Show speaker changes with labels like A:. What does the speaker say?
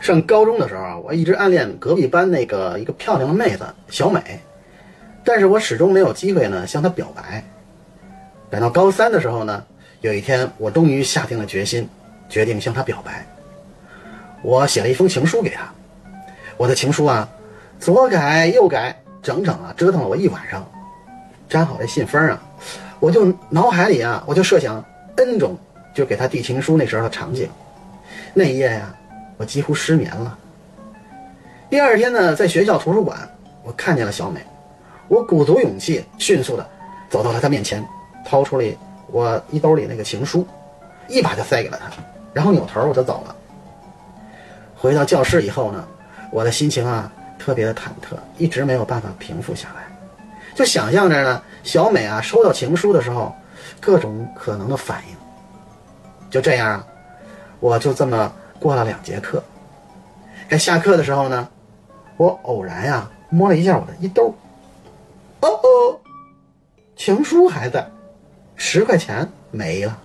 A: 上高中的时候，我一直暗恋隔壁班那个一个漂亮的妹子小美，但是我始终没有机会呢向她表白。等到高三的时候呢，有一天我终于下定了决心，决定向她表白。我写了一封情书给她，我的情书啊，左改右改，整整啊折腾了我一晚上。粘好这信封啊，我就脑海里啊，我就设想 N 种就给她递情书那时候的场景。那一夜呀。我几乎失眠了。第二天呢，在学校图书馆，我看见了小美，我鼓足勇气，迅速的走到了她面前，掏出了我衣兜里那个情书，一把就塞给了她，然后扭头我就走了。回到教室以后呢，我的心情啊特别的忐忑，一直没有办法平复下来，就想象着呢，小美啊收到情书的时候，各种可能的反应。就这样啊，我就这么。过了两节课，该下课的时候呢，我偶然呀摸了一下我的衣兜，哦哦，情书还在，十块钱没了。